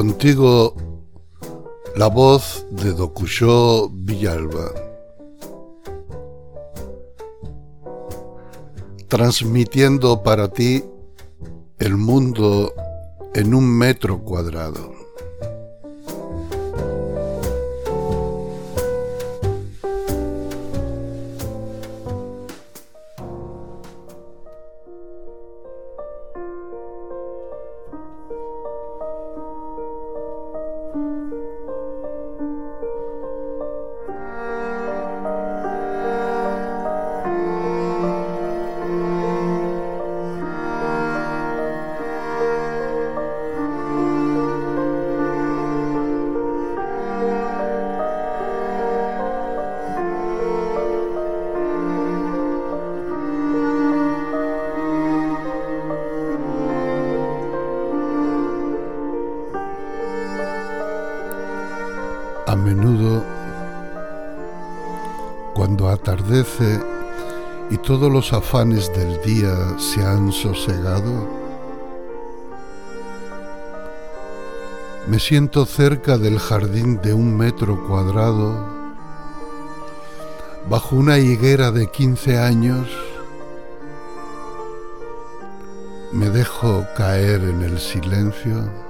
Contigo la voz de Docuyó Villalba. Transmitiendo para ti el mundo en un metro cuadrado. Menudo, cuando atardece y todos los afanes del día se han sosegado, me siento cerca del jardín de un metro cuadrado, bajo una higuera de 15 años, me dejo caer en el silencio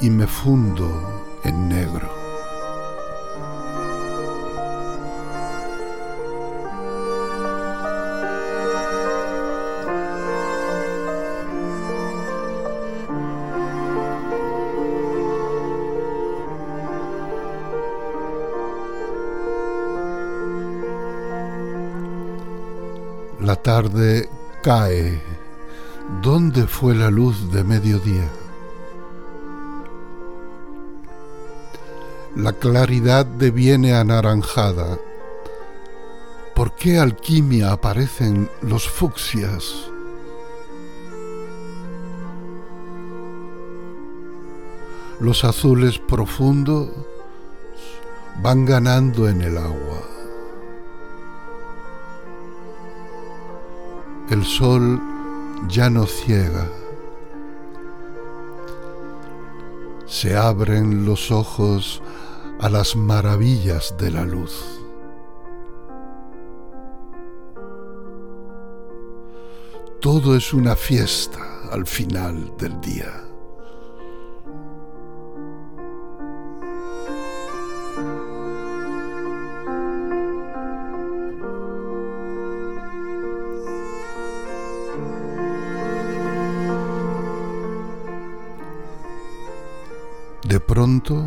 y me fundo en negro. La tarde cae. ¿Dónde fue la luz de mediodía? La claridad deviene anaranjada. ¿Por qué alquimia aparecen los fucsias? Los azules profundos van ganando en el agua. El sol ya no ciega. Se abren los ojos a las maravillas de la luz. Todo es una fiesta al final del día. De pronto,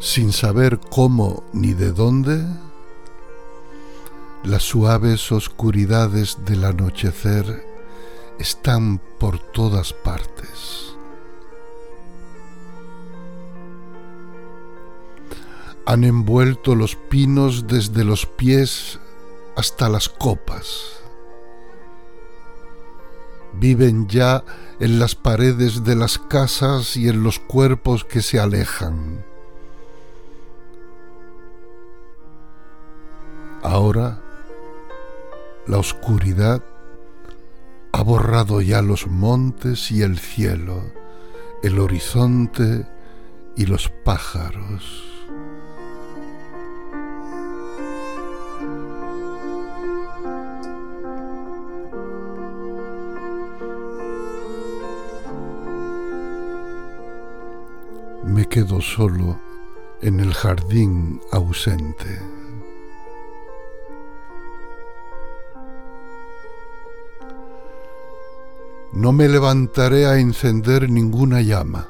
sin saber cómo ni de dónde, las suaves oscuridades del anochecer están por todas partes. Han envuelto los pinos desde los pies hasta las copas. Viven ya en las paredes de las casas y en los cuerpos que se alejan. Ahora la oscuridad ha borrado ya los montes y el cielo, el horizonte y los pájaros. Me quedo solo en el jardín ausente. No me levantaré a encender ninguna llama.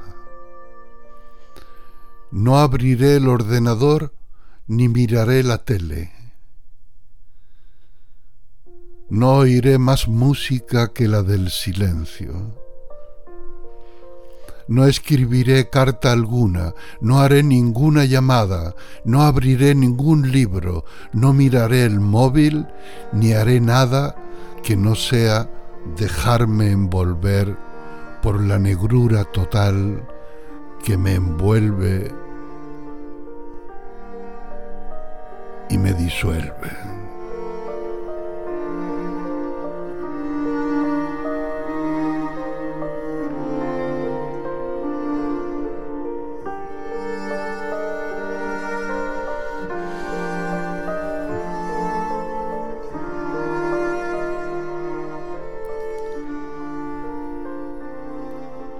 No abriré el ordenador ni miraré la tele. No oiré más música que la del silencio. No escribiré carta alguna, no haré ninguna llamada, no abriré ningún libro, no miraré el móvil, ni haré nada que no sea dejarme envolver por la negrura total que me envuelve y me disuelve.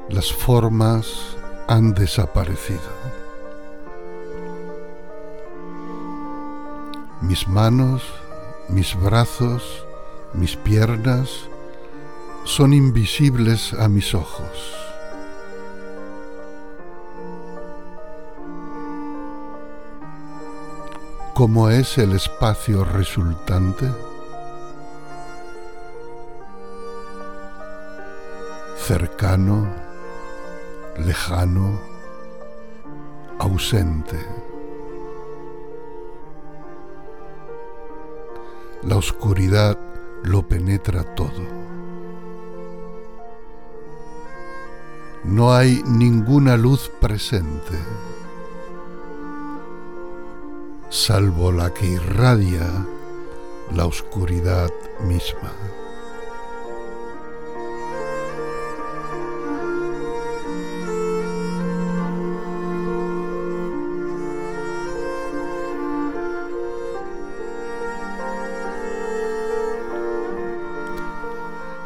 Las formas han desaparecido. Mis manos, mis brazos, mis piernas son invisibles a mis ojos. ¿Cómo es el espacio resultante? Cercano, lejano, ausente. La oscuridad lo penetra todo. No hay ninguna luz presente salvo la que irradia la oscuridad misma.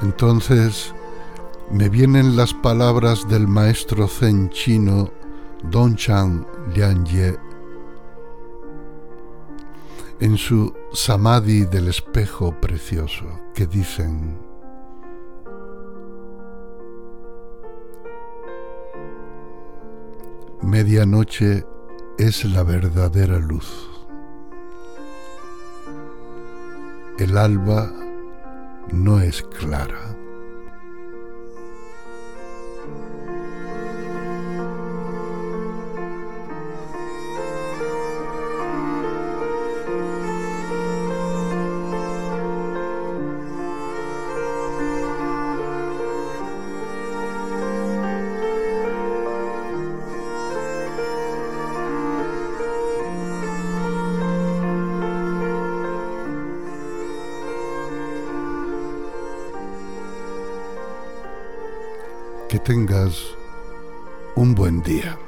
Entonces me vienen las palabras del maestro zen chino Don Chang Lianye en su samadhi del espejo precioso, que dicen, medianoche es la verdadera luz. El alba no es clara. Tengas un buen día.